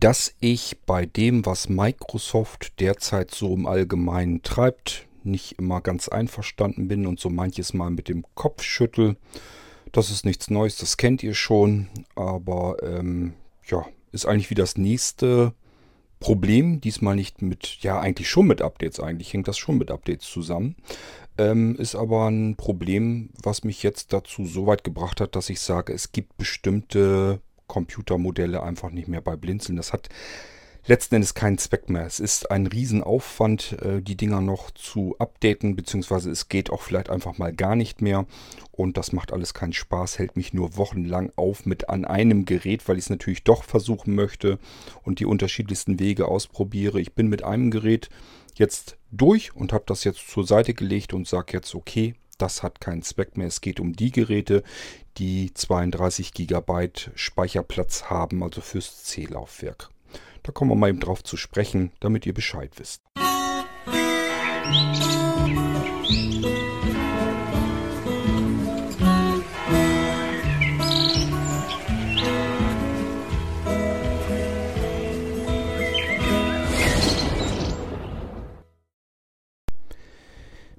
dass ich bei dem, was Microsoft derzeit so im Allgemeinen treibt, nicht immer ganz einverstanden bin und so manches Mal mit dem Kopf schüttel. Das ist nichts Neues, das kennt ihr schon, aber ähm, ja, ist eigentlich wie das nächste Problem. Diesmal nicht mit, ja, eigentlich schon mit Updates, eigentlich hängt das schon mit Updates zusammen. Ähm, ist aber ein Problem, was mich jetzt dazu so weit gebracht hat, dass ich sage, es gibt bestimmte Computermodelle einfach nicht mehr bei Blinzeln. Das hat letzten Endes keinen Zweck mehr. Es ist ein Riesenaufwand, äh, die Dinger noch zu updaten, beziehungsweise es geht auch vielleicht einfach mal gar nicht mehr. Und das macht alles keinen Spaß, hält mich nur wochenlang auf mit an einem Gerät, weil ich es natürlich doch versuchen möchte und die unterschiedlichsten Wege ausprobiere. Ich bin mit einem Gerät jetzt durch und habe das jetzt zur Seite gelegt und sage jetzt, okay, das hat keinen Zweck mehr. Es geht um die Geräte, die 32 GB Speicherplatz haben, also fürs C-Laufwerk. Da kommen wir mal eben drauf zu sprechen, damit ihr Bescheid wisst.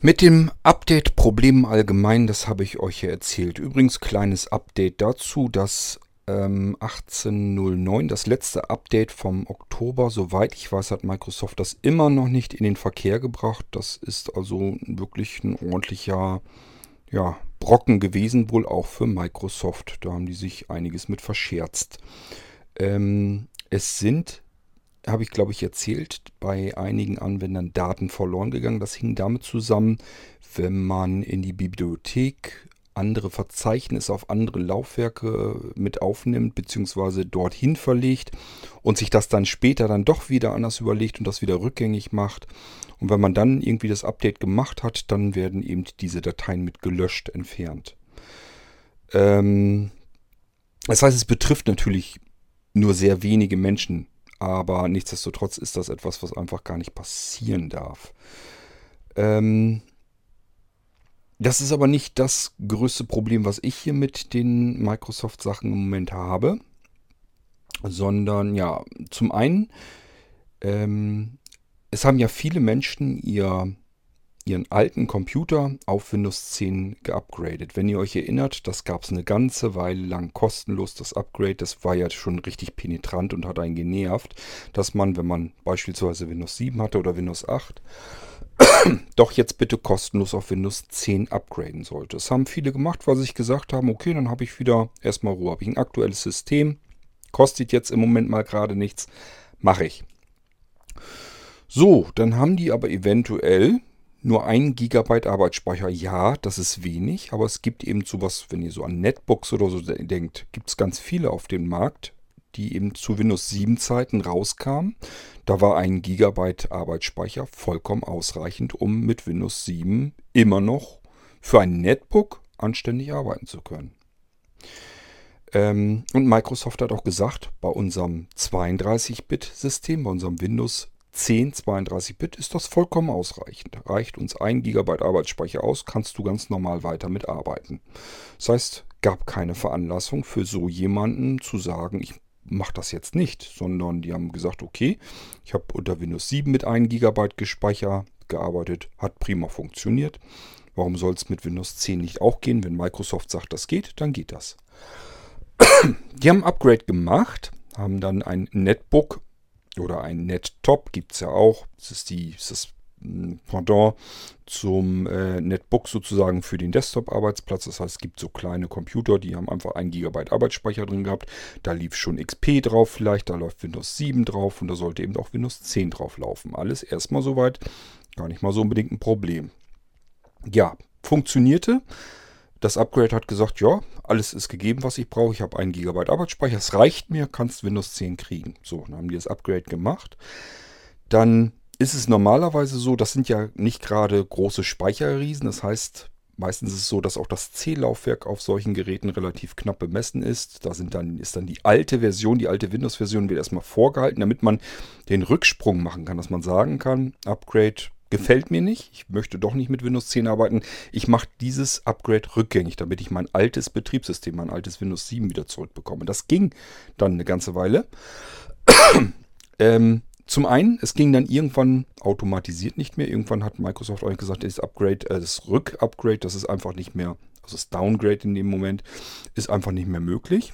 Mit dem Update-Problem allgemein, das habe ich euch ja erzählt. Übrigens kleines Update dazu, dass ähm, 18.09, das letzte Update vom Oktober. Soweit ich weiß, hat Microsoft das immer noch nicht in den Verkehr gebracht. Das ist also wirklich ein ordentlicher ja, Brocken gewesen, wohl auch für Microsoft. Da haben die sich einiges mit verscherzt. Ähm, es sind, habe ich glaube ich erzählt, bei einigen Anwendern Daten verloren gegangen. Das hing damit zusammen, wenn man in die Bibliothek andere Verzeichnisse auf andere Laufwerke mit aufnimmt, beziehungsweise dorthin verlegt und sich das dann später dann doch wieder anders überlegt und das wieder rückgängig macht. Und wenn man dann irgendwie das Update gemacht hat, dann werden eben diese Dateien mit gelöscht entfernt. Ähm, das heißt, es betrifft natürlich nur sehr wenige Menschen, aber nichtsdestotrotz ist das etwas, was einfach gar nicht passieren darf. Ähm, das ist aber nicht das größte Problem, was ich hier mit den Microsoft-Sachen im Moment habe, sondern ja, zum einen, ähm, es haben ja viele Menschen ihr, ihren alten Computer auf Windows 10 geupgradet. Wenn ihr euch erinnert, das gab es eine ganze Weile lang kostenlos, das Upgrade. Das war ja schon richtig penetrant und hat einen genervt, dass man, wenn man beispielsweise Windows 7 hatte oder Windows 8, doch jetzt bitte kostenlos auf Windows 10 upgraden sollte. Das haben viele gemacht, weil sie sich gesagt haben, okay, dann habe ich wieder erstmal Ruhe, habe ich ein aktuelles System, kostet jetzt im Moment mal gerade nichts, mache ich. So, dann haben die aber eventuell nur 1 GB Arbeitsspeicher. Ja, das ist wenig, aber es gibt eben sowas, wenn ihr so an Netbooks oder so denkt, gibt es ganz viele auf dem Markt, die eben zu Windows 7 Zeiten rauskamen. Da war ein Gigabyte Arbeitsspeicher vollkommen ausreichend, um mit Windows 7 immer noch für ein Netbook anständig arbeiten zu können. Ähm, und Microsoft hat auch gesagt, bei unserem 32-Bit-System, bei unserem Windows 10 32-Bit ist das vollkommen ausreichend. Reicht uns ein Gigabyte Arbeitsspeicher aus, kannst du ganz normal weiter mitarbeiten. Das heißt, gab keine Veranlassung für so jemanden zu sagen, ich macht das jetzt nicht, sondern die haben gesagt, okay, ich habe unter Windows 7 mit 1 GB Gespeicher gearbeitet, hat prima funktioniert. Warum soll es mit Windows 10 nicht auch gehen? Wenn Microsoft sagt, das geht, dann geht das. Die haben ein Upgrade gemacht, haben dann ein Netbook oder ein Nettop, gibt es ja auch. Das ist, die, das ist Pendant zum äh, Netbook sozusagen für den Desktop-Arbeitsplatz. Das heißt, es gibt so kleine Computer, die haben einfach 1 GB Arbeitsspeicher drin gehabt. Da lief schon XP drauf vielleicht, da läuft Windows 7 drauf und da sollte eben auch Windows 10 drauf laufen. Alles erstmal soweit, gar nicht mal so unbedingt ein Problem. Ja, funktionierte. Das Upgrade hat gesagt, ja, alles ist gegeben, was ich brauche. Ich habe 1 GB Arbeitsspeicher, es reicht mir, kannst Windows 10 kriegen. So, dann haben die das Upgrade gemacht. Dann ist es normalerweise so, das sind ja nicht gerade große Speicherriesen. Das heißt, meistens ist es so, dass auch das C-Laufwerk auf solchen Geräten relativ knapp bemessen ist. Da sind dann, ist dann die alte Version, die alte Windows-Version wird erstmal vorgehalten, damit man den Rücksprung machen kann, dass man sagen kann, Upgrade gefällt mir nicht, ich möchte doch nicht mit Windows 10 arbeiten. Ich mache dieses Upgrade rückgängig, damit ich mein altes Betriebssystem, mein altes Windows 7 wieder zurückbekomme. Das ging dann eine ganze Weile. Ähm, zum einen, es ging dann irgendwann automatisiert nicht mehr. Irgendwann hat Microsoft euch gesagt, das Upgrade, äh, das Rück-Upgrade, das ist einfach nicht mehr, also das Downgrade in dem Moment, ist einfach nicht mehr möglich.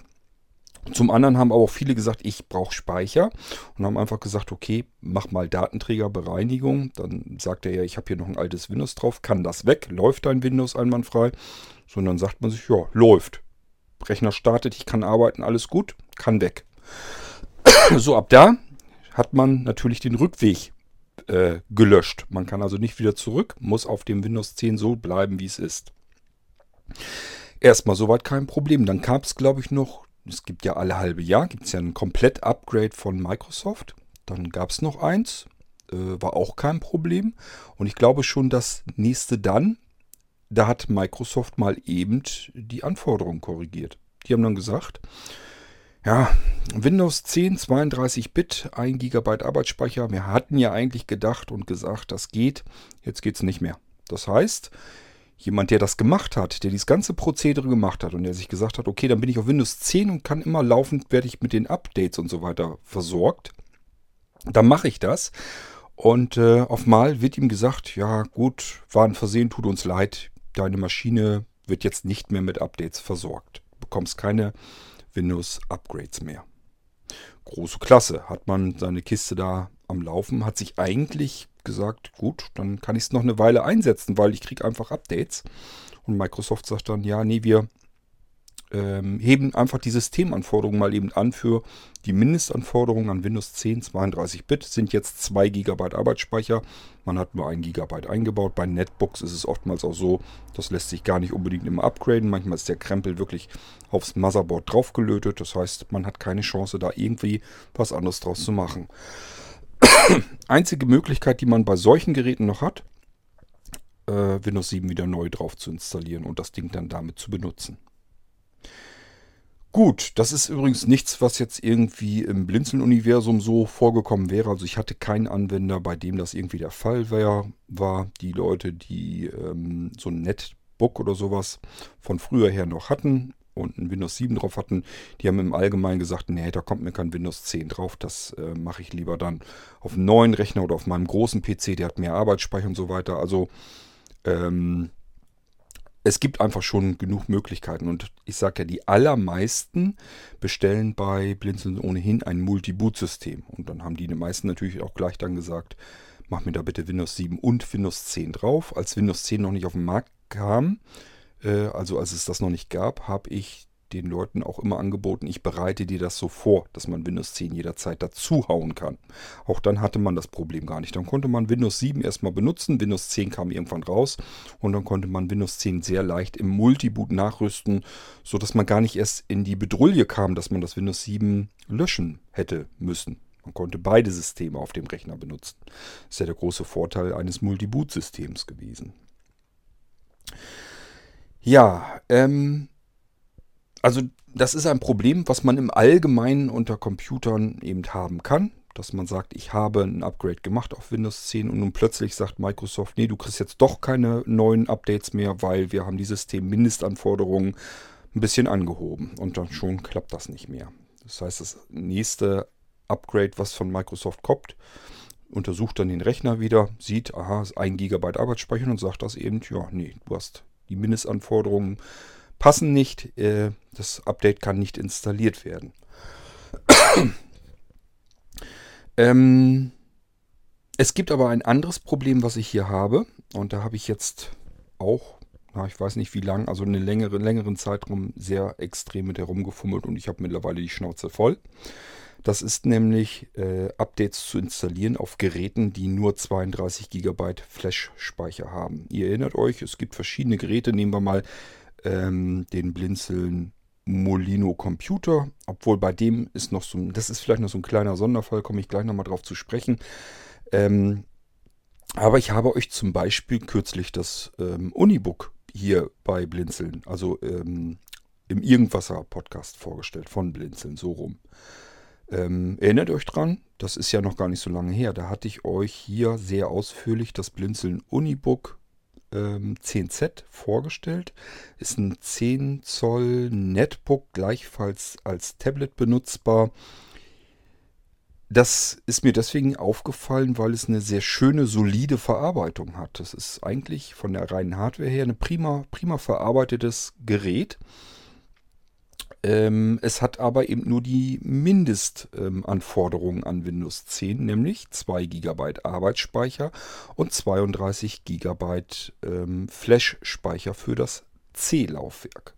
Zum anderen haben aber auch viele gesagt, ich brauche Speicher und haben einfach gesagt, okay, mach mal Datenträgerbereinigung. Dann sagt er ja, ich habe hier noch ein altes Windows drauf, kann das weg? Läuft dein Windows einwandfrei? So, und dann sagt man sich, ja, läuft. Rechner startet, ich kann arbeiten, alles gut, kann weg. so, ab da hat man natürlich den Rückweg äh, gelöscht. Man kann also nicht wieder zurück, muss auf dem Windows 10 so bleiben, wie es ist. Erstmal soweit kein Problem. Dann gab es, glaube ich, noch es gibt ja alle halbe Jahr, gibt es ja ein Komplett-Upgrade von Microsoft. Dann gab es noch eins, äh, war auch kein Problem. Und ich glaube schon, das nächste dann, da hat Microsoft mal eben die Anforderungen korrigiert. Die haben dann gesagt, ja, Windows 10, 32-Bit, 1 GB Arbeitsspeicher. Wir hatten ja eigentlich gedacht und gesagt, das geht. Jetzt geht es nicht mehr. Das heißt, jemand, der das gemacht hat, der dieses ganze Prozedere gemacht hat und der sich gesagt hat, okay, dann bin ich auf Windows 10 und kann immer laufend, werde ich mit den Updates und so weiter versorgt, dann mache ich das. Und äh, auf Mal wird ihm gesagt, ja gut, war ein Versehen, tut uns leid, deine Maschine wird jetzt nicht mehr mit Updates versorgt. Du bekommst keine Windows-Upgrades mehr. Große Klasse, hat man seine Kiste da am Laufen, hat sich eigentlich gesagt, gut, dann kann ich es noch eine Weile einsetzen, weil ich kriege einfach Updates. Und Microsoft sagt dann, ja, nee, wir ähm, heben einfach die Systemanforderungen mal eben an für die Mindestanforderungen an Windows 10 32-Bit sind jetzt 2 GB Arbeitsspeicher. Man hat nur 1 GB eingebaut. Bei Netbooks ist es oftmals auch so, das lässt sich gar nicht unbedingt immer upgraden. Manchmal ist der Krempel wirklich aufs Motherboard draufgelötet. Das heißt, man hat keine Chance, da irgendwie was anderes draus zu machen. Einzige Möglichkeit, die man bei solchen Geräten noch hat, äh, Windows 7 wieder neu drauf zu installieren und das Ding dann damit zu benutzen. Gut, das ist übrigens nichts, was jetzt irgendwie im Blinzeln-Universum so vorgekommen wäre. Also ich hatte keinen Anwender, bei dem das irgendwie der Fall wär, war. Die Leute, die ähm, so ein Netbook oder sowas von früher her noch hatten und ein Windows 7 drauf hatten, die haben im Allgemeinen gesagt, nee, da kommt mir kein Windows 10 drauf. Das äh, mache ich lieber dann auf einem neuen Rechner oder auf meinem großen PC, der hat mehr Arbeitsspeicher und so weiter. Also ähm, es gibt einfach schon genug Möglichkeiten. Und ich sage ja, die allermeisten bestellen bei Blinzeln ohnehin ein Multi-Boot-System. Und dann haben die, meisten natürlich auch gleich dann gesagt, mach mir da bitte Windows 7 und Windows 10 drauf. Als Windows 10 noch nicht auf den Markt kam, äh, also als es das noch nicht gab, habe ich den Leuten auch immer angeboten, ich bereite dir das so vor, dass man Windows 10 jederzeit dazu hauen kann. Auch dann hatte man das Problem gar nicht. Dann konnte man Windows 7 erstmal benutzen, Windows 10 kam irgendwann raus und dann konnte man Windows 10 sehr leicht im Multiboot nachrüsten, sodass man gar nicht erst in die Bedrulle kam, dass man das Windows 7 löschen hätte müssen. Man konnte beide Systeme auf dem Rechner benutzen. Das ist ja der große Vorteil eines Multiboot-Systems gewesen. Ja, ähm, also das ist ein Problem, was man im Allgemeinen unter Computern eben haben kann. Dass man sagt, ich habe ein Upgrade gemacht auf Windows 10 und nun plötzlich sagt Microsoft, nee, du kriegst jetzt doch keine neuen Updates mehr, weil wir haben die Systemmindestanforderungen ein bisschen angehoben. Und dann schon klappt das nicht mehr. Das heißt, das nächste Upgrade, was von Microsoft kommt, untersucht dann den Rechner wieder, sieht, aha, ist 1 GB Arbeitsspeicher und sagt das eben, ja, nee, du hast die Mindestanforderungen passen nicht. Äh, das Update kann nicht installiert werden. ähm, es gibt aber ein anderes Problem, was ich hier habe. Und da habe ich jetzt auch, na, ich weiß nicht wie lang, also einen längere, längeren Zeitraum sehr extrem mit herumgefummelt und ich habe mittlerweile die Schnauze voll. Das ist nämlich äh, Updates zu installieren auf Geräten, die nur 32 GB Flash-Speicher haben. Ihr erinnert euch, es gibt verschiedene Geräte. Nehmen wir mal ähm, den Blinzeln Molino Computer, obwohl bei dem ist noch so, das ist vielleicht noch so ein kleiner Sonderfall, komme ich gleich nochmal drauf zu sprechen. Ähm, aber ich habe euch zum Beispiel kürzlich das ähm, Unibook hier bei Blinzeln, also ähm, im Irgendwasser Podcast vorgestellt, von Blinzeln, so rum. Ähm, erinnert euch dran, das ist ja noch gar nicht so lange her. Da hatte ich euch hier sehr ausführlich das Blinzeln Unibook ähm, 10Z vorgestellt. Ist ein 10 Zoll Netbook, gleichfalls als Tablet benutzbar. Das ist mir deswegen aufgefallen, weil es eine sehr schöne, solide Verarbeitung hat. Das ist eigentlich von der reinen Hardware her ein prima, prima verarbeitetes Gerät. Ähm, es hat aber eben nur die Mindestanforderungen ähm, an Windows 10, nämlich 2 GB Arbeitsspeicher und 32 GB ähm, Flash-Speicher für das C-Laufwerk.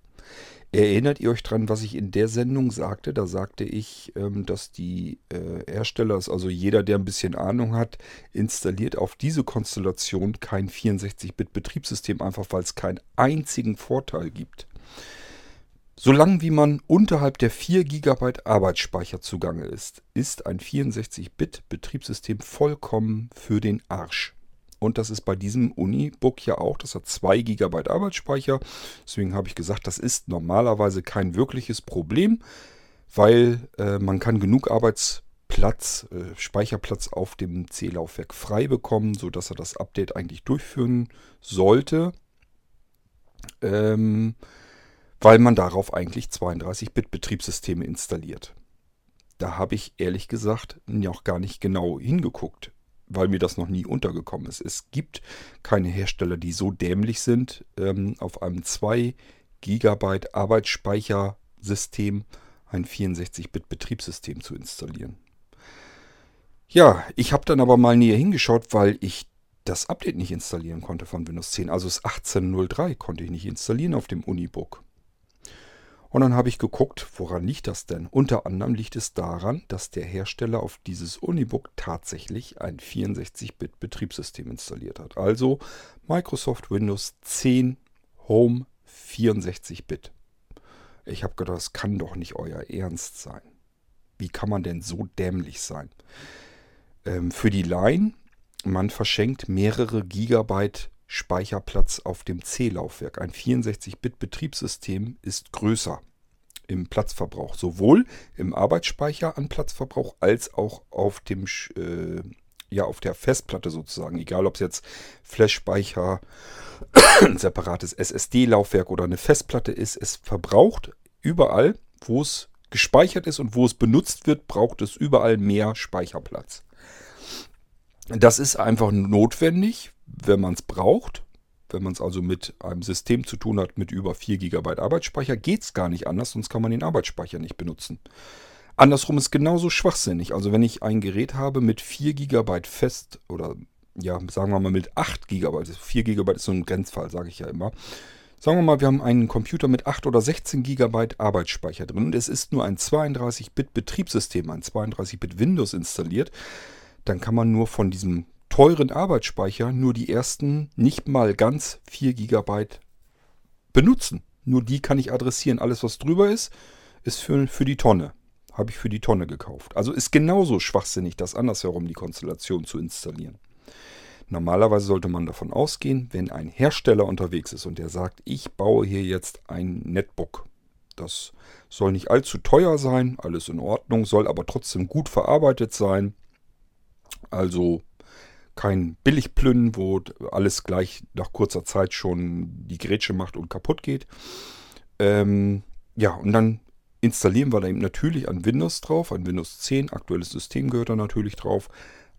Erinnert ihr euch dran, was ich in der Sendung sagte? Da sagte ich, ähm, dass die äh, Hersteller, also jeder, der ein bisschen Ahnung hat, installiert auf diese Konstellation kein 64-Bit-Betriebssystem, einfach weil es keinen einzigen Vorteil gibt. Solange wie man unterhalb der 4 GB Arbeitsspeicher zugange ist, ist ein 64-Bit-Betriebssystem vollkommen für den Arsch. Und das ist bei diesem Unibook ja auch. Das hat 2 GB Arbeitsspeicher. Deswegen habe ich gesagt, das ist normalerweise kein wirkliches Problem, weil äh, man kann genug Arbeitsplatz, äh, Speicherplatz auf dem C-Laufwerk frei bekommen, sodass er das Update eigentlich durchführen sollte. Ähm, weil man darauf eigentlich 32-Bit-Betriebssysteme installiert. Da habe ich ehrlich gesagt noch gar nicht genau hingeguckt weil mir das noch nie untergekommen ist. Es gibt keine Hersteller, die so dämlich sind, ähm, auf einem 2 GB Arbeitsspeichersystem ein 64-Bit-Betriebssystem zu installieren. Ja, ich habe dann aber mal näher hingeschaut, weil ich das Update nicht installieren konnte von Windows 10. Also das 18.03 konnte ich nicht installieren auf dem Unibook. Und dann habe ich geguckt, woran liegt das denn? Unter anderem liegt es daran, dass der Hersteller auf dieses Unibook tatsächlich ein 64-Bit-Betriebssystem installiert hat. Also Microsoft Windows 10 Home 64-Bit. Ich habe gedacht, das kann doch nicht euer Ernst sein. Wie kann man denn so dämlich sein? Ähm, für die Line, man verschenkt mehrere Gigabyte Speicherplatz auf dem C-Laufwerk. Ein 64-Bit-Betriebssystem ist größer im Platzverbrauch, sowohl im Arbeitsspeicher an Platzverbrauch als auch auf dem äh, ja auf der Festplatte sozusagen, egal ob es jetzt Flash-Speicher, ein separates SSD-Laufwerk oder eine Festplatte ist, es verbraucht überall, wo es gespeichert ist und wo es benutzt wird, braucht es überall mehr Speicherplatz. Das ist einfach notwendig, wenn man es braucht, wenn man es also mit einem System zu tun hat mit über 4 GB Arbeitsspeicher, geht es gar nicht anders, sonst kann man den Arbeitsspeicher nicht benutzen. Andersrum ist genauso schwachsinnig. Also wenn ich ein Gerät habe mit 4 GB fest oder ja, sagen wir mal mit 8 GB, 4 GB ist so ein Grenzfall, sage ich ja immer. Sagen wir mal, wir haben einen Computer mit 8 oder 16 GB Arbeitsspeicher drin und es ist nur ein 32-Bit Betriebssystem, ein 32-Bit Windows installiert, dann kann man nur von diesem teuren Arbeitsspeicher nur die ersten nicht mal ganz 4 GB benutzen. Nur die kann ich adressieren. Alles, was drüber ist, ist für, für die Tonne. Habe ich für die Tonne gekauft. Also ist genauso schwachsinnig, das andersherum die Konstellation zu installieren. Normalerweise sollte man davon ausgehen, wenn ein Hersteller unterwegs ist und der sagt, ich baue hier jetzt ein Netbook. Das soll nicht allzu teuer sein, alles in Ordnung, soll aber trotzdem gut verarbeitet sein. Also kein Billigplünnen, wo alles gleich nach kurzer Zeit schon die Grätsche macht und kaputt geht. Ähm, ja, und dann installieren wir da eben natürlich ein Windows drauf, ein Windows 10, aktuelles System gehört da natürlich drauf.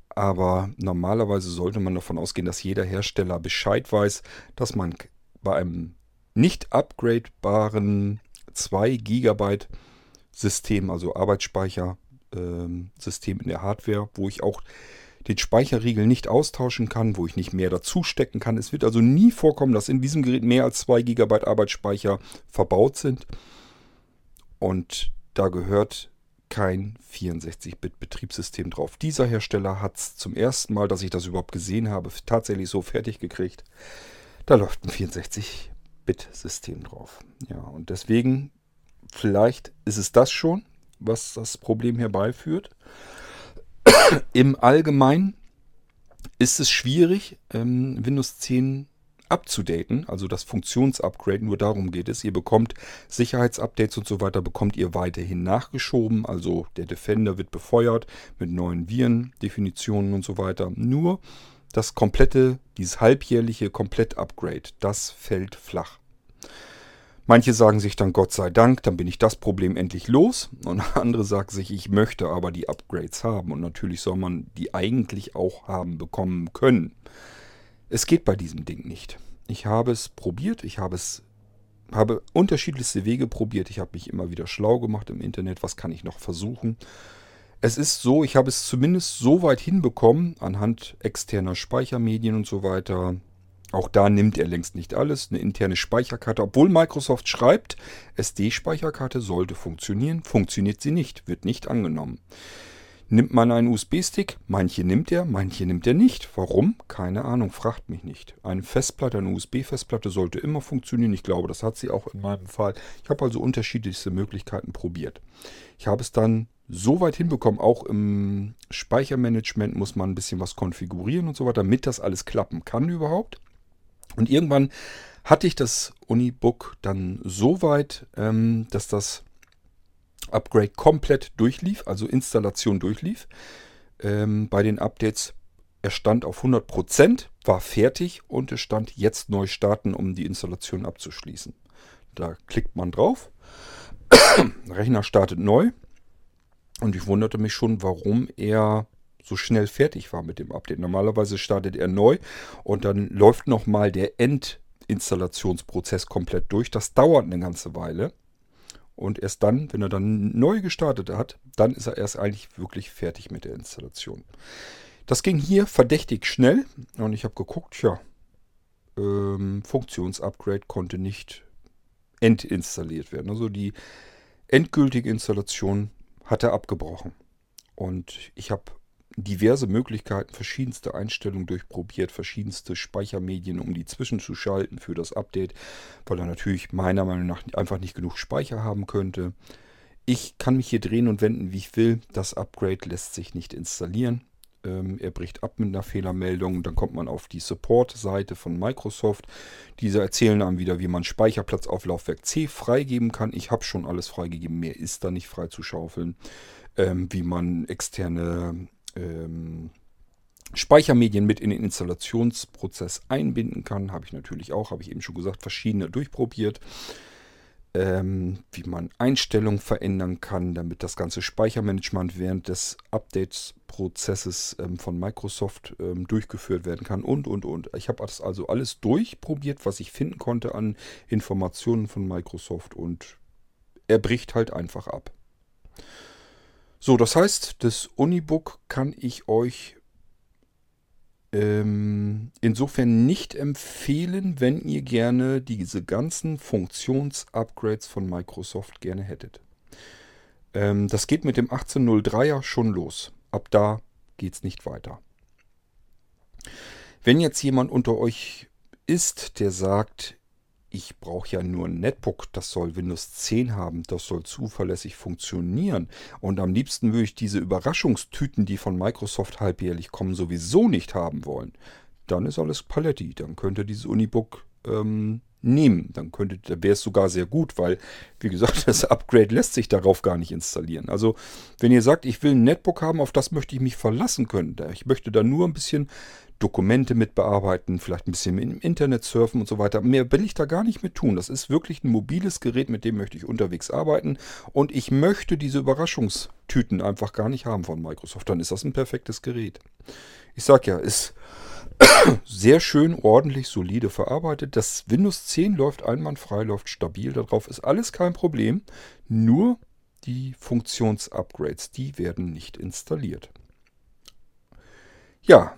Aber normalerweise sollte man davon ausgehen, dass jeder Hersteller Bescheid weiß, dass man bei einem nicht upgradebaren 2 GB System, also Arbeitsspeicher, ähm, System in der Hardware, wo ich auch den Speicherriegel nicht austauschen kann, wo ich nicht mehr dazu stecken kann. Es wird also nie vorkommen, dass in diesem Gerät mehr als 2 GB Arbeitsspeicher verbaut sind. Und da gehört kein 64-Bit-Betriebssystem drauf. Dieser Hersteller hat es zum ersten Mal, dass ich das überhaupt gesehen habe, tatsächlich so fertig gekriegt. Da läuft ein 64-Bit-System drauf. Ja, und deswegen, vielleicht ist es das schon, was das Problem herbeiführt. Im Allgemeinen ist es schwierig, ähm, Windows 10 abzudaten, also das Funktionsupgrade, nur darum geht es. Ihr bekommt Sicherheitsupdates und so weiter, bekommt ihr weiterhin nachgeschoben, also der Defender wird befeuert mit neuen Viren-Definitionen und so weiter. Nur das komplette, dieses halbjährliche Komplett-Upgrade, das fällt flach. Manche sagen sich dann Gott sei Dank, dann bin ich das Problem endlich los. Und andere sagen sich, ich möchte aber die Upgrades haben. Und natürlich soll man die eigentlich auch haben bekommen können. Es geht bei diesem Ding nicht. Ich habe es probiert, ich habe es habe unterschiedlichste Wege probiert. Ich habe mich immer wieder schlau gemacht im Internet, was kann ich noch versuchen. Es ist so, ich habe es zumindest so weit hinbekommen, anhand externer Speichermedien und so weiter, auch da nimmt er längst nicht alles. Eine interne Speicherkarte, obwohl Microsoft schreibt, SD-Speicherkarte sollte funktionieren, funktioniert sie nicht, wird nicht angenommen. Nimmt man einen USB-Stick? Manche nimmt er, manche nimmt er nicht. Warum? Keine Ahnung, fragt mich nicht. Eine Festplatte, eine USB-Festplatte sollte immer funktionieren. Ich glaube, das hat sie auch in meinem Fall. Ich habe also unterschiedlichste Möglichkeiten probiert. Ich habe es dann so weit hinbekommen, auch im Speichermanagement muss man ein bisschen was konfigurieren und so weiter, damit das alles klappen kann überhaupt. Und irgendwann hatte ich das Unibook dann so weit, ähm, dass das Upgrade komplett durchlief, also Installation durchlief. Ähm, bei den Updates, er stand auf 100%, war fertig und es stand jetzt neu starten, um die Installation abzuschließen. Da klickt man drauf, Rechner startet neu und ich wunderte mich schon, warum er so schnell fertig war mit dem Update. Normalerweise startet er neu und dann läuft nochmal der Endinstallationsprozess komplett durch. Das dauert eine ganze Weile. Und erst dann, wenn er dann neu gestartet hat, dann ist er erst eigentlich wirklich fertig mit der Installation. Das ging hier verdächtig schnell und ich habe geguckt, ja, ähm, Funktionsupgrade konnte nicht entinstalliert werden. Also die endgültige Installation hatte abgebrochen. Und ich habe diverse Möglichkeiten, verschiedenste Einstellungen durchprobiert, verschiedenste Speichermedien, um die zwischenzuschalten für das Update, weil er natürlich meiner Meinung nach einfach nicht genug Speicher haben könnte. Ich kann mich hier drehen und wenden, wie ich will. Das Upgrade lässt sich nicht installieren. Ähm, er bricht ab mit einer Fehlermeldung. Dann kommt man auf die Support-Seite von Microsoft. Diese erzählen einem wieder, wie man Speicherplatz auf Laufwerk C freigeben kann. Ich habe schon alles freigegeben. Mehr ist da nicht frei zu schaufeln. Ähm, wie man externe ähm, Speichermedien mit in den Installationsprozess einbinden kann. Habe ich natürlich auch, habe ich eben schon gesagt, verschiedene durchprobiert. Ähm, wie man Einstellungen verändern kann, damit das ganze Speichermanagement während des Updates-Prozesses ähm, von Microsoft ähm, durchgeführt werden kann und, und, und. Ich habe das also alles durchprobiert, was ich finden konnte an Informationen von Microsoft und er bricht halt einfach ab. So, das heißt, das Unibook kann ich euch ähm, insofern nicht empfehlen, wenn ihr gerne diese ganzen Funktionsupgrades von Microsoft gerne hättet. Ähm, das geht mit dem 1803er schon los. Ab da geht es nicht weiter. Wenn jetzt jemand unter euch ist, der sagt, ich brauche ja nur ein Netbook, das soll Windows 10 haben, das soll zuverlässig funktionieren. Und am liebsten würde ich diese Überraschungstüten, die von Microsoft halbjährlich kommen, sowieso nicht haben wollen. Dann ist alles Paletti. Dann könnt ihr dieses Unibook ähm, nehmen. Dann könnte, wäre es sogar sehr gut, weil, wie gesagt, das Upgrade lässt sich darauf gar nicht installieren. Also, wenn ihr sagt, ich will ein Netbook haben, auf das möchte ich mich verlassen können, ich möchte da nur ein bisschen Dokumente mit bearbeiten, vielleicht ein bisschen im Internet surfen und so weiter. Mehr will ich da gar nicht mit tun. Das ist wirklich ein mobiles Gerät, mit dem möchte ich unterwegs arbeiten. Und ich möchte diese Überraschungstüten einfach gar nicht haben von Microsoft. Dann ist das ein perfektes Gerät. Ich sag ja, ist sehr schön, ordentlich, solide verarbeitet. Das Windows 10 läuft einwandfrei, läuft stabil. Darauf ist alles kein Problem. Nur die Funktionsupgrades, die werden nicht installiert. Ja,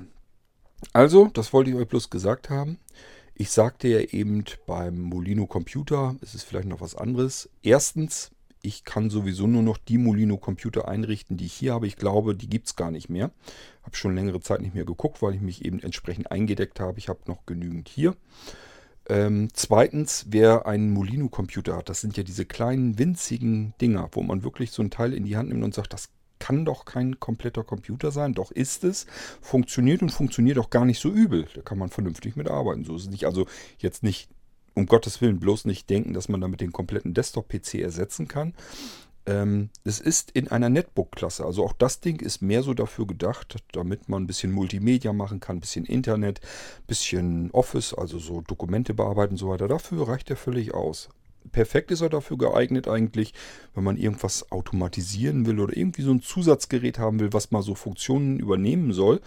also, das wollte ich euch bloß gesagt haben. Ich sagte ja eben beim Molino Computer, ist es vielleicht noch was anderes. Erstens, ich kann sowieso nur noch die Molino Computer einrichten, die ich hier habe. Ich glaube, die gibt es gar nicht mehr. Habe schon längere Zeit nicht mehr geguckt, weil ich mich eben entsprechend eingedeckt habe. Ich habe noch genügend hier. Ähm, zweitens, wer einen Molino Computer hat, das sind ja diese kleinen winzigen Dinger, wo man wirklich so ein Teil in die Hand nimmt und sagt, das kann doch kein kompletter Computer sein. Doch ist es. Funktioniert und funktioniert auch gar nicht so übel. Da kann man vernünftig mitarbeiten. So ist es nicht. Also jetzt nicht, um Gottes Willen, bloß nicht denken, dass man damit den kompletten Desktop-PC ersetzen kann. Ähm, es ist in einer Netbook-Klasse. Also auch das Ding ist mehr so dafür gedacht, damit man ein bisschen Multimedia machen kann, ein bisschen Internet, ein bisschen Office, also so Dokumente bearbeiten und so weiter. Dafür reicht er völlig aus. Perfekt ist er dafür geeignet eigentlich, wenn man irgendwas automatisieren will oder irgendwie so ein Zusatzgerät haben will, was mal so Funktionen übernehmen soll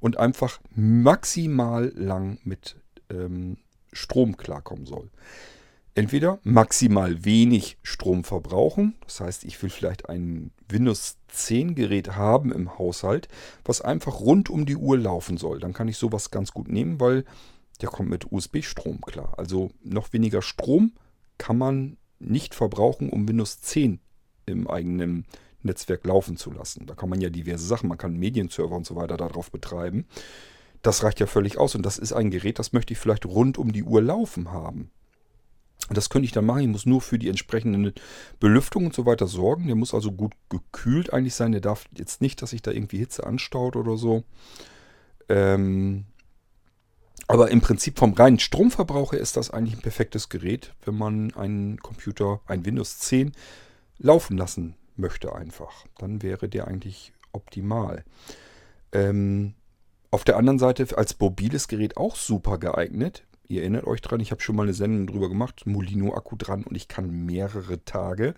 und einfach maximal lang mit ähm, Strom klarkommen soll. Entweder maximal wenig Strom verbrauchen, das heißt, ich will vielleicht ein Windows 10 Gerät haben im Haushalt, was einfach rund um die Uhr laufen soll. Dann kann ich sowas ganz gut nehmen, weil der kommt mit USB-Strom klar. Also noch weniger Strom kann man nicht verbrauchen, um Windows 10 im eigenen Netzwerk laufen zu lassen. Da kann man ja diverse Sachen, man kann Medienserver und so weiter darauf betreiben. Das reicht ja völlig aus und das ist ein Gerät, das möchte ich vielleicht rund um die Uhr laufen haben. Das könnte ich dann machen. Ich muss nur für die entsprechende Belüftung und so weiter sorgen. Der muss also gut gekühlt eigentlich sein. Der darf jetzt nicht, dass sich da irgendwie Hitze anstaut oder so. Ähm, aber im Prinzip vom reinen Stromverbrauch her ist das eigentlich ein perfektes Gerät, wenn man einen Computer, ein Windows 10, laufen lassen möchte einfach. Dann wäre der eigentlich optimal. Ähm, auf der anderen Seite als mobiles Gerät auch super geeignet. Ihr erinnert euch dran, ich habe schon mal eine Sendung drüber gemacht, Molino-Akku dran und ich kann mehrere Tage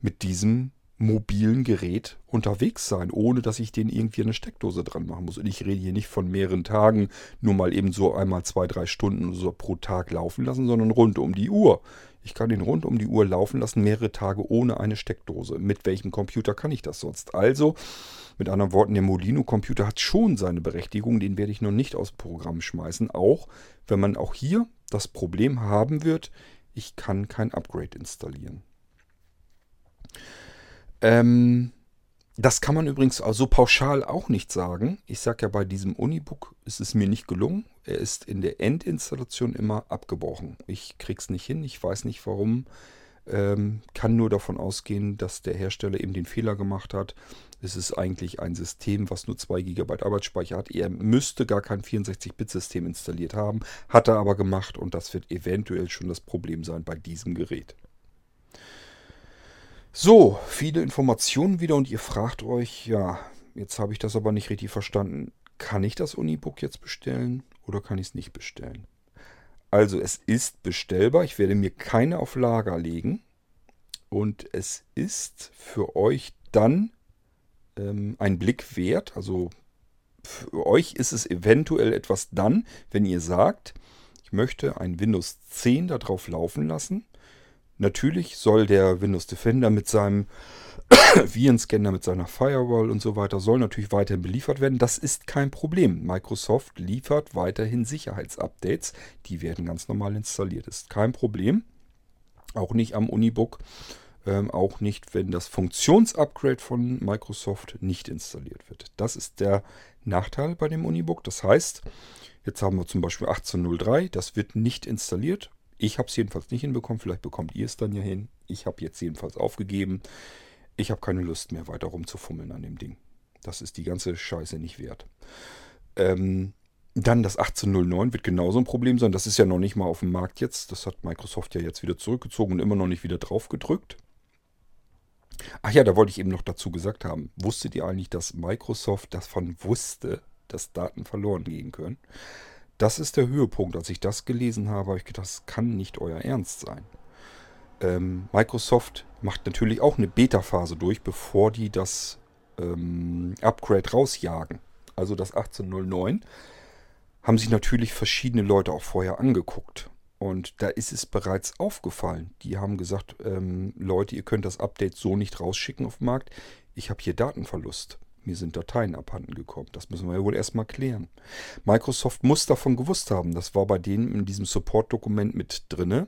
mit diesem mobilen Gerät unterwegs sein, ohne dass ich den irgendwie eine Steckdose dran machen muss. Und ich rede hier nicht von mehreren Tagen, nur mal eben so einmal zwei, drei Stunden so pro Tag laufen lassen, sondern rund um die Uhr. Ich kann den rund um die Uhr laufen lassen, mehrere Tage ohne eine Steckdose. Mit welchem Computer kann ich das sonst? Also, mit anderen Worten, der Molino-Computer hat schon seine Berechtigung, den werde ich noch nicht aus dem Programm schmeißen, auch wenn man auch hier das Problem haben wird, ich kann kein Upgrade installieren. Ähm, das kann man übrigens so pauschal auch nicht sagen. Ich sage ja, bei diesem Unibook ist es mir nicht gelungen. Er ist in der Endinstallation immer abgebrochen. Ich krieg's nicht hin. Ich weiß nicht warum. Ähm, kann nur davon ausgehen, dass der Hersteller eben den Fehler gemacht hat. Es ist eigentlich ein System, was nur 2 GB Arbeitsspeicher hat. Er müsste gar kein 64-Bit-System installiert haben, hat er aber gemacht und das wird eventuell schon das Problem sein bei diesem Gerät. So, viele Informationen wieder und ihr fragt euch, ja, jetzt habe ich das aber nicht richtig verstanden. Kann ich das Unibook jetzt bestellen oder kann ich es nicht bestellen? Also es ist bestellbar, ich werde mir keine auf Lager legen und es ist für euch dann ähm, ein Blick wert. Also für euch ist es eventuell etwas dann, wenn ihr sagt, ich möchte ein Windows 10 darauf laufen lassen Natürlich soll der Windows Defender mit seinem Virenscanner, mit seiner Firewall und so weiter, soll natürlich weiterhin beliefert werden. Das ist kein Problem. Microsoft liefert weiterhin Sicherheitsupdates. Die werden ganz normal installiert. Ist kein Problem. Auch nicht am Unibook. Ähm, auch nicht, wenn das Funktionsupgrade von Microsoft nicht installiert wird. Das ist der Nachteil bei dem Unibook. Das heißt, jetzt haben wir zum Beispiel 18.03. Das wird nicht installiert. Ich habe es jedenfalls nicht hinbekommen. Vielleicht bekommt ihr es dann ja hin. Ich habe jetzt jedenfalls aufgegeben. Ich habe keine Lust mehr weiter rumzufummeln an dem Ding. Das ist die ganze Scheiße nicht wert. Ähm, dann das 1809 wird genauso ein Problem sein. Das ist ja noch nicht mal auf dem Markt jetzt. Das hat Microsoft ja jetzt wieder zurückgezogen und immer noch nicht wieder drauf gedrückt. Ach ja, da wollte ich eben noch dazu gesagt haben. Wusstet ihr eigentlich, dass Microsoft davon wusste, dass Daten verloren gehen können? Das ist der Höhepunkt. Als ich das gelesen habe, habe ich gedacht, das kann nicht euer Ernst sein. Ähm, Microsoft macht natürlich auch eine Beta-Phase durch, bevor die das ähm, Upgrade rausjagen. Also das 1809 haben sich natürlich verschiedene Leute auch vorher angeguckt. Und da ist es bereits aufgefallen. Die haben gesagt, ähm, Leute, ihr könnt das Update so nicht rausschicken auf den Markt. Ich habe hier Datenverlust. Mir sind Dateien abhanden gekommen. Das müssen wir ja wohl erstmal klären. Microsoft muss davon gewusst haben. Das war bei denen in diesem Support-Dokument mit drinne.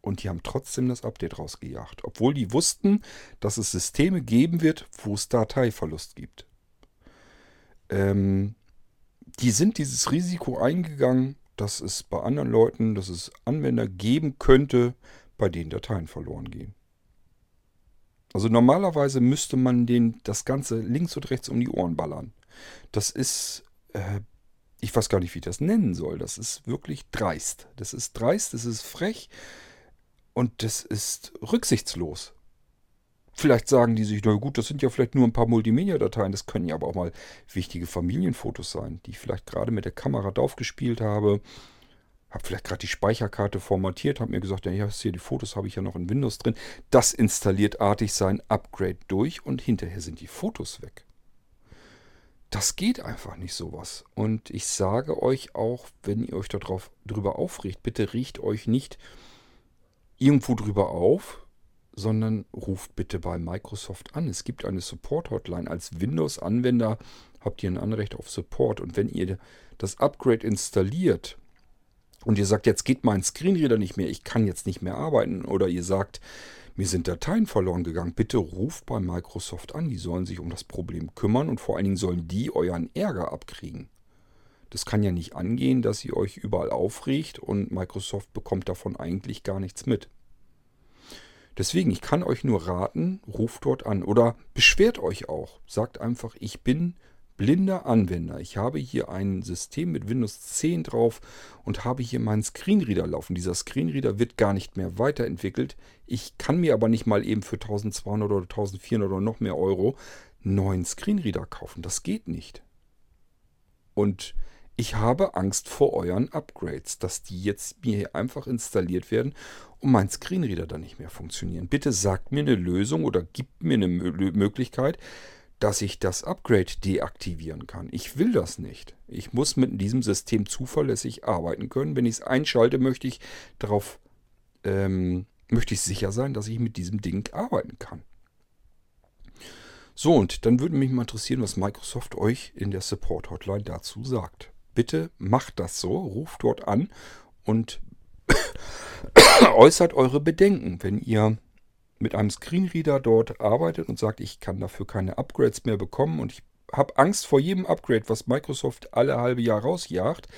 Und die haben trotzdem das Update rausgejagt. Obwohl die wussten, dass es Systeme geben wird, wo es Dateiverlust gibt. Ähm, die sind dieses Risiko eingegangen, dass es bei anderen Leuten, dass es Anwender geben könnte, bei denen Dateien verloren gehen. Also normalerweise müsste man den das Ganze links und rechts um die Ohren ballern. Das ist, äh, ich weiß gar nicht, wie ich das nennen soll. Das ist wirklich dreist. Das ist dreist, das ist frech und das ist rücksichtslos. Vielleicht sagen die sich, na gut, das sind ja vielleicht nur ein paar Multimedia-Dateien, das können ja aber auch mal wichtige Familienfotos sein, die ich vielleicht gerade mit der Kamera draufgespielt habe. Habe vielleicht gerade die Speicherkarte formatiert, habe mir gesagt, ja, hier die Fotos habe ich ja noch in Windows drin. Das installiert artig sein Upgrade durch und hinterher sind die Fotos weg. Das geht einfach nicht sowas. Und ich sage euch auch, wenn ihr euch darauf drüber aufregt, bitte riecht euch nicht irgendwo drüber auf, sondern ruft bitte bei Microsoft an. Es gibt eine Support-Hotline. Als Windows-Anwender habt ihr ein Anrecht auf Support. Und wenn ihr das Upgrade installiert und ihr sagt, jetzt geht mein Screenreader nicht mehr, ich kann jetzt nicht mehr arbeiten, oder ihr sagt, mir sind Dateien verloren gegangen, bitte ruft bei Microsoft an. Die sollen sich um das Problem kümmern und vor allen Dingen sollen die euren Ärger abkriegen. Das kann ja nicht angehen, dass ihr euch überall aufregt und Microsoft bekommt davon eigentlich gar nichts mit. Deswegen, ich kann euch nur raten, ruft dort an oder beschwert euch auch. Sagt einfach, ich bin blinder Anwender. Ich habe hier ein System mit Windows 10 drauf und habe hier meinen Screenreader laufen. Dieser Screenreader wird gar nicht mehr weiterentwickelt. Ich kann mir aber nicht mal eben für 1200 oder 1400 oder noch mehr Euro neuen Screenreader kaufen. Das geht nicht. Und ich habe Angst vor euren Upgrades, dass die jetzt mir hier einfach installiert werden und mein Screenreader dann nicht mehr funktionieren. Bitte sagt mir eine Lösung oder gibt mir eine Möglichkeit, dass ich das Upgrade deaktivieren kann. Ich will das nicht. Ich muss mit diesem System zuverlässig arbeiten können. Wenn ich es einschalte, möchte ich darauf ähm, möchte ich sicher sein, dass ich mit diesem Ding arbeiten kann. So, und dann würde mich mal interessieren, was Microsoft euch in der Support Hotline dazu sagt bitte macht das so, ruft dort an und äußert eure Bedenken, wenn ihr mit einem Screenreader dort arbeitet und sagt, ich kann dafür keine Upgrades mehr bekommen und ich habe Angst vor jedem Upgrade, was Microsoft alle halbe Jahr rausjagt.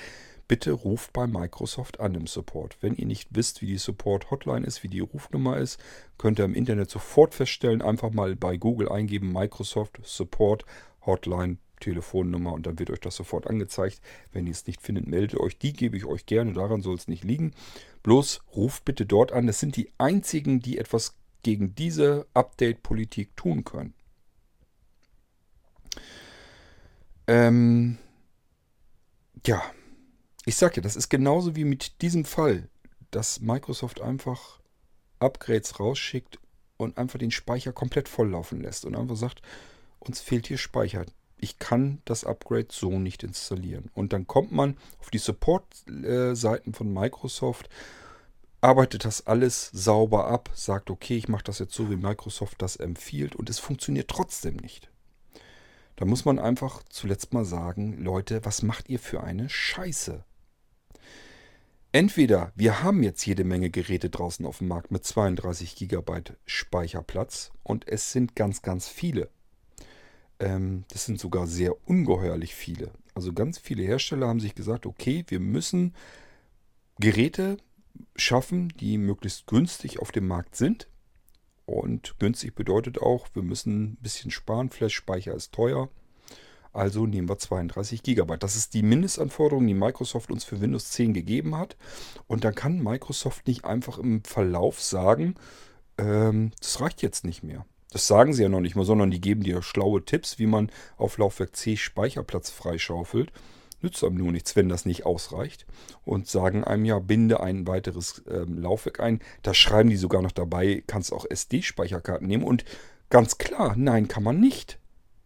Bitte ruft bei Microsoft an im Support. Wenn ihr nicht wisst, wie die Support Hotline ist, wie die Rufnummer ist, könnt ihr im Internet sofort feststellen. Einfach mal bei Google eingeben Microsoft Support Hotline Telefonnummer und dann wird euch das sofort angezeigt. Wenn ihr es nicht findet, meldet euch. Die gebe ich euch gerne, daran soll es nicht liegen. Bloß ruft bitte dort an. Das sind die einzigen, die etwas gegen diese Update-Politik tun können. Ähm, ja, ich sage ja, das ist genauso wie mit diesem Fall, dass Microsoft einfach Upgrades rausschickt und einfach den Speicher komplett volllaufen lässt und einfach sagt, uns fehlt hier Speicher ich kann das Upgrade so nicht installieren. Und dann kommt man auf die Support-Seiten von Microsoft, arbeitet das alles sauber ab, sagt, okay, ich mache das jetzt so, wie Microsoft das empfiehlt und es funktioniert trotzdem nicht. Da muss man einfach zuletzt mal sagen, Leute, was macht ihr für eine Scheiße? Entweder wir haben jetzt jede Menge Geräte draußen auf dem Markt mit 32 GB Speicherplatz und es sind ganz, ganz viele. Ähm, das sind sogar sehr ungeheuerlich viele. Also ganz viele Hersteller haben sich gesagt, okay, wir müssen Geräte schaffen, die möglichst günstig auf dem Markt sind. Und günstig bedeutet auch, wir müssen ein bisschen sparen. Flash-Speicher ist teuer. Also nehmen wir 32 GB. Das ist die Mindestanforderung, die Microsoft uns für Windows 10 gegeben hat. Und dann kann Microsoft nicht einfach im Verlauf sagen, ähm, das reicht jetzt nicht mehr. Das sagen sie ja noch nicht mal, sondern die geben dir schlaue Tipps, wie man auf Laufwerk C Speicherplatz freischaufelt. Nützt einem nur nichts, wenn das nicht ausreicht. Und sagen einem ja, binde ein weiteres ähm, Laufwerk ein. Da schreiben die sogar noch dabei, kannst auch SD-Speicherkarten nehmen. Und ganz klar, nein, kann man nicht.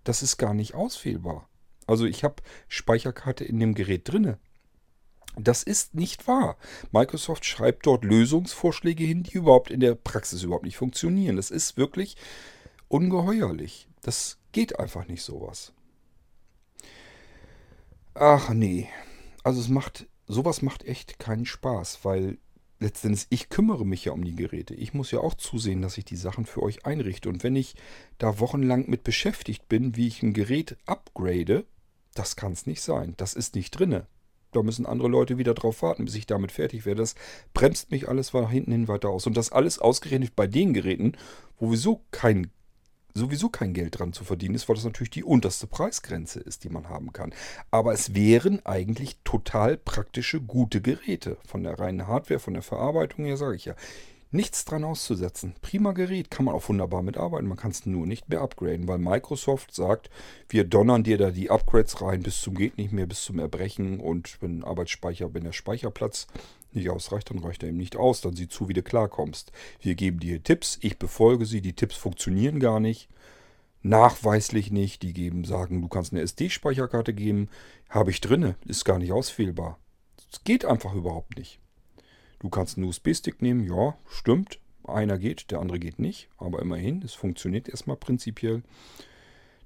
Das ist gar nicht auswählbar. Also ich habe Speicherkarte in dem Gerät drinne. Das ist nicht wahr. Microsoft schreibt dort Lösungsvorschläge hin, die überhaupt in der Praxis überhaupt nicht funktionieren. Das ist wirklich ungeheuerlich. Das geht einfach nicht sowas. Ach nee. Also es macht, sowas macht echt keinen Spaß, weil letztendlich ich kümmere mich ja um die Geräte. Ich muss ja auch zusehen, dass ich die Sachen für euch einrichte. Und wenn ich da wochenlang mit beschäftigt bin, wie ich ein Gerät upgrade, das kann es nicht sein. Das ist nicht drinne. Da müssen andere Leute wieder drauf warten, bis ich damit fertig werde. Das bremst mich alles nach hinten hin weiter aus. Und das alles ausgerechnet bei den Geräten, wo sowieso kein sowieso kein Geld dran zu verdienen ist, weil das natürlich die unterste Preisgrenze ist, die man haben kann. Aber es wären eigentlich total praktische, gute Geräte. Von der reinen Hardware, von der Verarbeitung her, sage ich ja. Nichts dran auszusetzen. Prima Gerät, kann man auch wunderbar mitarbeiten. Man kann es nur nicht mehr upgraden, weil Microsoft sagt, wir donnern dir da die Upgrades rein bis zum geht nicht mehr, bis zum Erbrechen und wenn Arbeitsspeicher, wenn der Speicherplatz nicht ausreicht, dann reicht er eben nicht aus. Dann sieh zu, wie du klarkommst. Wir geben dir Tipps, ich befolge sie, die Tipps funktionieren gar nicht. Nachweislich nicht. Die geben, sagen, du kannst eine SD-Speicherkarte geben. Habe ich drinne, ist gar nicht ausfehlbar. Es geht einfach überhaupt nicht. Du kannst einen USB-Stick nehmen, ja, stimmt. Einer geht, der andere geht nicht. Aber immerhin, es funktioniert erstmal prinzipiell.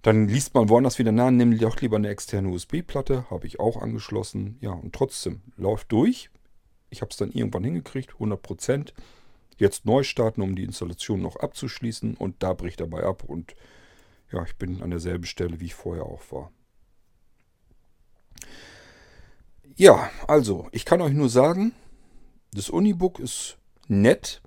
Dann liest man woanders wieder nach, nimm doch lieber eine externe USB-Platte. Habe ich auch angeschlossen. Ja, und trotzdem, läuft durch. Ich habe es dann irgendwann hingekriegt, 100%. Jetzt neu starten, um die Installation noch abzuschließen. Und da bricht dabei ab. Und ja, ich bin an derselben Stelle, wie ich vorher auch war. Ja, also, ich kann euch nur sagen, das Unibook ist nett,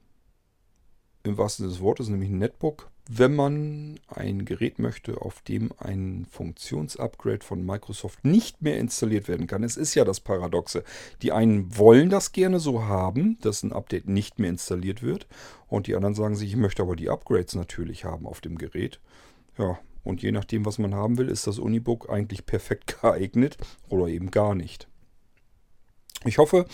im wahrsten Sinne des Wortes, nämlich ein Netbook, wenn man ein Gerät möchte, auf dem ein Funktionsupgrade von Microsoft nicht mehr installiert werden kann. Es ist ja das Paradoxe. Die einen wollen das gerne so haben, dass ein Update nicht mehr installiert wird. Und die anderen sagen sich, ich möchte aber die Upgrades natürlich haben auf dem Gerät. Ja, und je nachdem, was man haben will, ist das Unibook eigentlich perfekt geeignet oder eben gar nicht. Ich hoffe,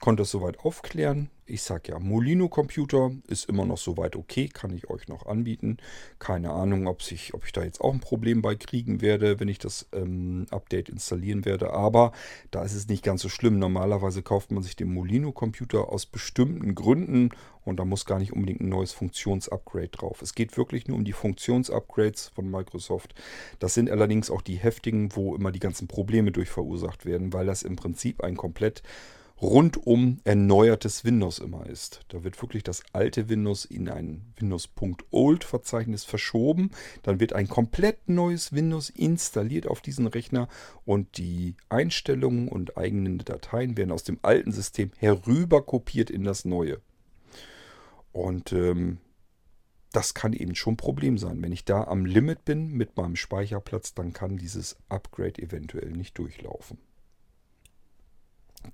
konnte es soweit aufklären. Ich sage ja, Molino Computer ist immer noch soweit okay, kann ich euch noch anbieten. Keine Ahnung, ob, sich, ob ich da jetzt auch ein Problem bei kriegen werde, wenn ich das ähm, Update installieren werde. Aber da ist es nicht ganz so schlimm. Normalerweise kauft man sich den Molino Computer aus bestimmten Gründen und da muss gar nicht unbedingt ein neues Funktionsupgrade drauf. Es geht wirklich nur um die Funktionsupgrades von Microsoft. Das sind allerdings auch die heftigen, wo immer die ganzen Probleme durch verursacht werden, weil das im Prinzip ein komplett rundum erneuertes Windows immer ist. Da wird wirklich das alte Windows in ein Windows.old-Verzeichnis verschoben. Dann wird ein komplett neues Windows installiert auf diesen Rechner und die Einstellungen und eigenen Dateien werden aus dem alten System herüber kopiert in das neue. Und ähm, das kann eben schon ein Problem sein. Wenn ich da am Limit bin mit meinem Speicherplatz, dann kann dieses Upgrade eventuell nicht durchlaufen.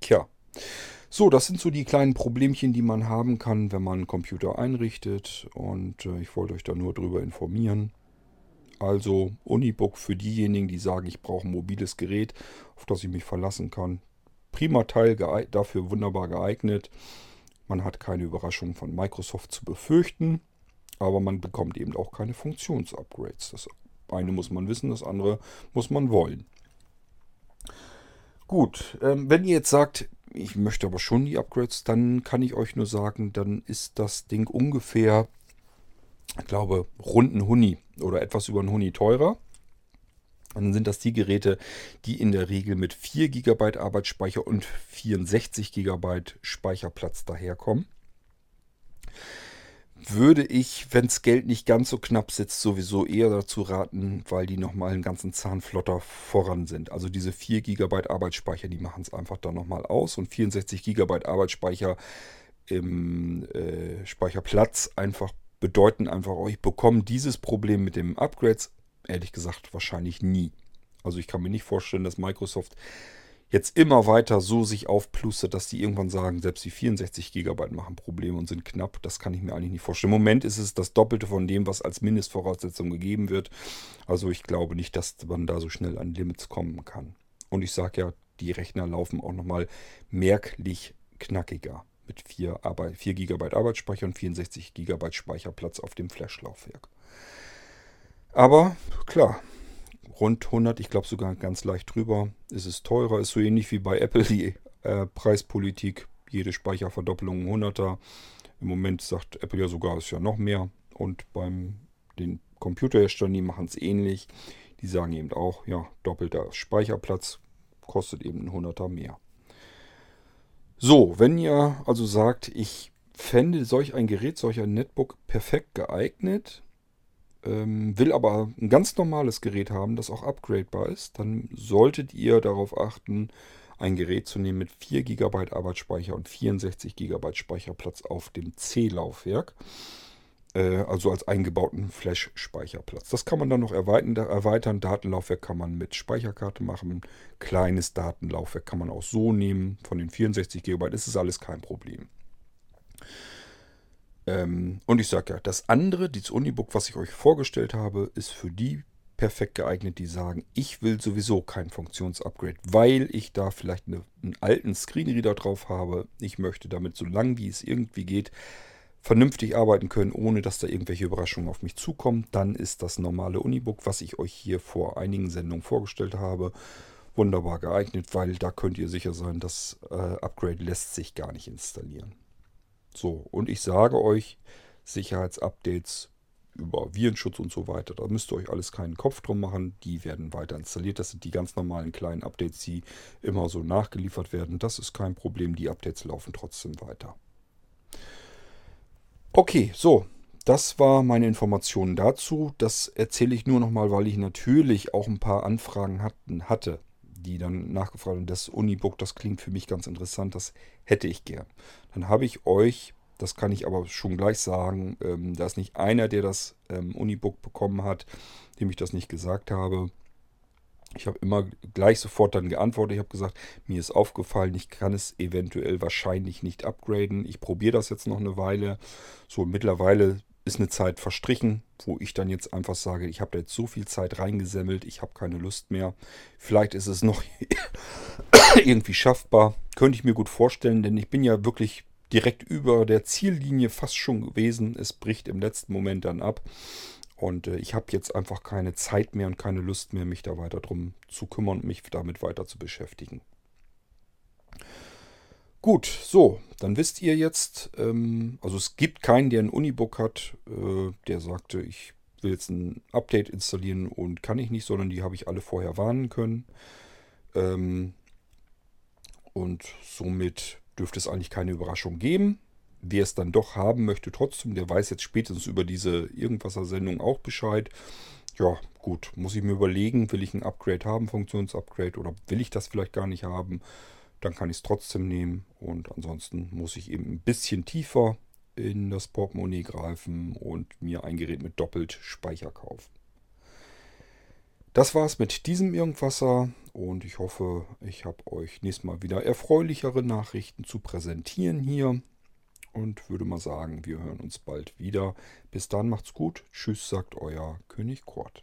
Tja, so, das sind so die kleinen Problemchen, die man haben kann, wenn man einen Computer einrichtet. Und äh, ich wollte euch da nur drüber informieren. Also Unibook für diejenigen, die sagen, ich brauche ein mobiles Gerät, auf das ich mich verlassen kann. Prima Teil, dafür wunderbar geeignet. Man hat keine Überraschung von Microsoft zu befürchten, aber man bekommt eben auch keine Funktionsupgrades. Das eine muss man wissen, das andere muss man wollen. Gut, ähm, wenn ihr jetzt sagt, ich möchte aber schon die Upgrades, dann kann ich euch nur sagen, dann ist das Ding ungefähr, ich glaube, rund ein Huni oder etwas über ein Huni teurer. dann sind das die Geräte, die in der Regel mit 4 GB Arbeitsspeicher und 64 GB Speicherplatz daherkommen würde ich, wenn das Geld nicht ganz so knapp sitzt, sowieso eher dazu raten, weil die nochmal einen ganzen Zahn flotter voran sind. Also diese 4 GB Arbeitsspeicher, die machen es einfach dann nochmal aus und 64 GB Arbeitsspeicher im äh, Speicherplatz einfach bedeuten einfach, oh, ich bekomme dieses Problem mit dem Upgrades, ehrlich gesagt, wahrscheinlich nie. Also ich kann mir nicht vorstellen, dass Microsoft jetzt immer weiter so sich aufplustet, dass die irgendwann sagen, selbst die 64 GB machen Probleme und sind knapp. Das kann ich mir eigentlich nicht vorstellen. Im Moment ist es das Doppelte von dem, was als Mindestvoraussetzung gegeben wird. Also ich glaube nicht, dass man da so schnell an Limits kommen kann. Und ich sage ja, die Rechner laufen auch nochmal merklich knackiger mit 4, 4 GB Arbeitsspeicher und 64 GB Speicherplatz auf dem Flash-Laufwerk. Aber klar, rund 100, ich glaube sogar ganz leicht drüber. Ist es teurer, ist so ähnlich wie bei Apple die äh, Preispolitik. Jede Speicherverdoppelung 100er. Im Moment sagt Apple ja sogar, ist ja noch mehr. Und beim den Computerherstellern, die machen es ähnlich. Die sagen eben auch, ja, doppelter Speicherplatz kostet eben ein 100er mehr. So, wenn ihr also sagt, ich fände solch ein Gerät, solch ein Netbook perfekt geeignet, ähm, will aber ein ganz normales Gerät haben, das auch upgradebar ist, dann solltet ihr darauf achten, ein Gerät zu nehmen mit 4 GB Arbeitsspeicher und 64 GB Speicherplatz auf dem C-Laufwerk. Äh, also als eingebauten Flash-Speicherplatz. Das kann man dann noch erweitern, erweitern. Datenlaufwerk kann man mit Speicherkarte machen. Kleines Datenlaufwerk kann man auch so nehmen. Von den 64 GB ist es alles kein Problem. Ähm, und ich sage ja, das andere, dieses Unibook, was ich euch vorgestellt habe, ist für die perfekt geeignet, die sagen, ich will sowieso kein Funktionsupgrade, weil ich da vielleicht eine, einen alten Screenreader drauf habe. Ich möchte damit so lang wie es irgendwie geht vernünftig arbeiten können, ohne dass da irgendwelche Überraschungen auf mich zukommen. Dann ist das normale Unibook, was ich euch hier vor einigen Sendungen vorgestellt habe, wunderbar geeignet, weil da könnt ihr sicher sein, das äh, Upgrade lässt sich gar nicht installieren. So, und ich sage euch, Sicherheitsupdates über Virenschutz und so weiter. Da müsst ihr euch alles keinen Kopf drum machen. Die werden weiter installiert. Das sind die ganz normalen kleinen Updates, die immer so nachgeliefert werden. Das ist kein Problem. Die Updates laufen trotzdem weiter. Okay, so. Das war meine Information dazu. Das erzähle ich nur nochmal, weil ich natürlich auch ein paar Anfragen hatten, hatte, die dann nachgefragt haben. Das Unibook, das klingt für mich ganz interessant. Das hätte ich gern. Dann habe ich euch das kann ich aber schon gleich sagen. Ähm, da ist nicht einer, der das ähm, Unibook bekommen hat, dem ich das nicht gesagt habe. Ich habe immer gleich sofort dann geantwortet. Ich habe gesagt, mir ist aufgefallen, ich kann es eventuell wahrscheinlich nicht upgraden. Ich probiere das jetzt noch eine Weile. So mittlerweile ist eine Zeit verstrichen, wo ich dann jetzt einfach sage, ich habe da jetzt so viel Zeit reingesemmelt, ich habe keine Lust mehr. Vielleicht ist es noch irgendwie schaffbar. Könnte ich mir gut vorstellen, denn ich bin ja wirklich direkt über der Ziellinie fast schon gewesen. Es bricht im letzten Moment dann ab. Und äh, ich habe jetzt einfach keine Zeit mehr und keine Lust mehr, mich da weiter drum zu kümmern und mich damit weiter zu beschäftigen. Gut, so, dann wisst ihr jetzt, ähm, also es gibt keinen, der ein Unibook hat, äh, der sagte, ich will jetzt ein Update installieren und kann ich nicht, sondern die habe ich alle vorher warnen können. Ähm, und somit dürfte es eigentlich keine Überraschung geben. Wer es dann doch haben möchte, trotzdem, der weiß jetzt spätestens über diese Irgendwasser-Sendung auch Bescheid. Ja, gut, muss ich mir überlegen, will ich ein Upgrade haben, Funktionsupgrade, oder will ich das vielleicht gar nicht haben? Dann kann ich es trotzdem nehmen. Und ansonsten muss ich eben ein bisschen tiefer in das Portemonnaie greifen und mir ein Gerät mit doppelt Speicher kaufen. Das war's mit diesem Irgendwasser und ich hoffe, ich habe euch nächstes Mal wieder erfreulichere Nachrichten zu präsentieren hier und würde mal sagen, wir hören uns bald wieder. Bis dann macht's gut. Tschüss, sagt euer König Kurt.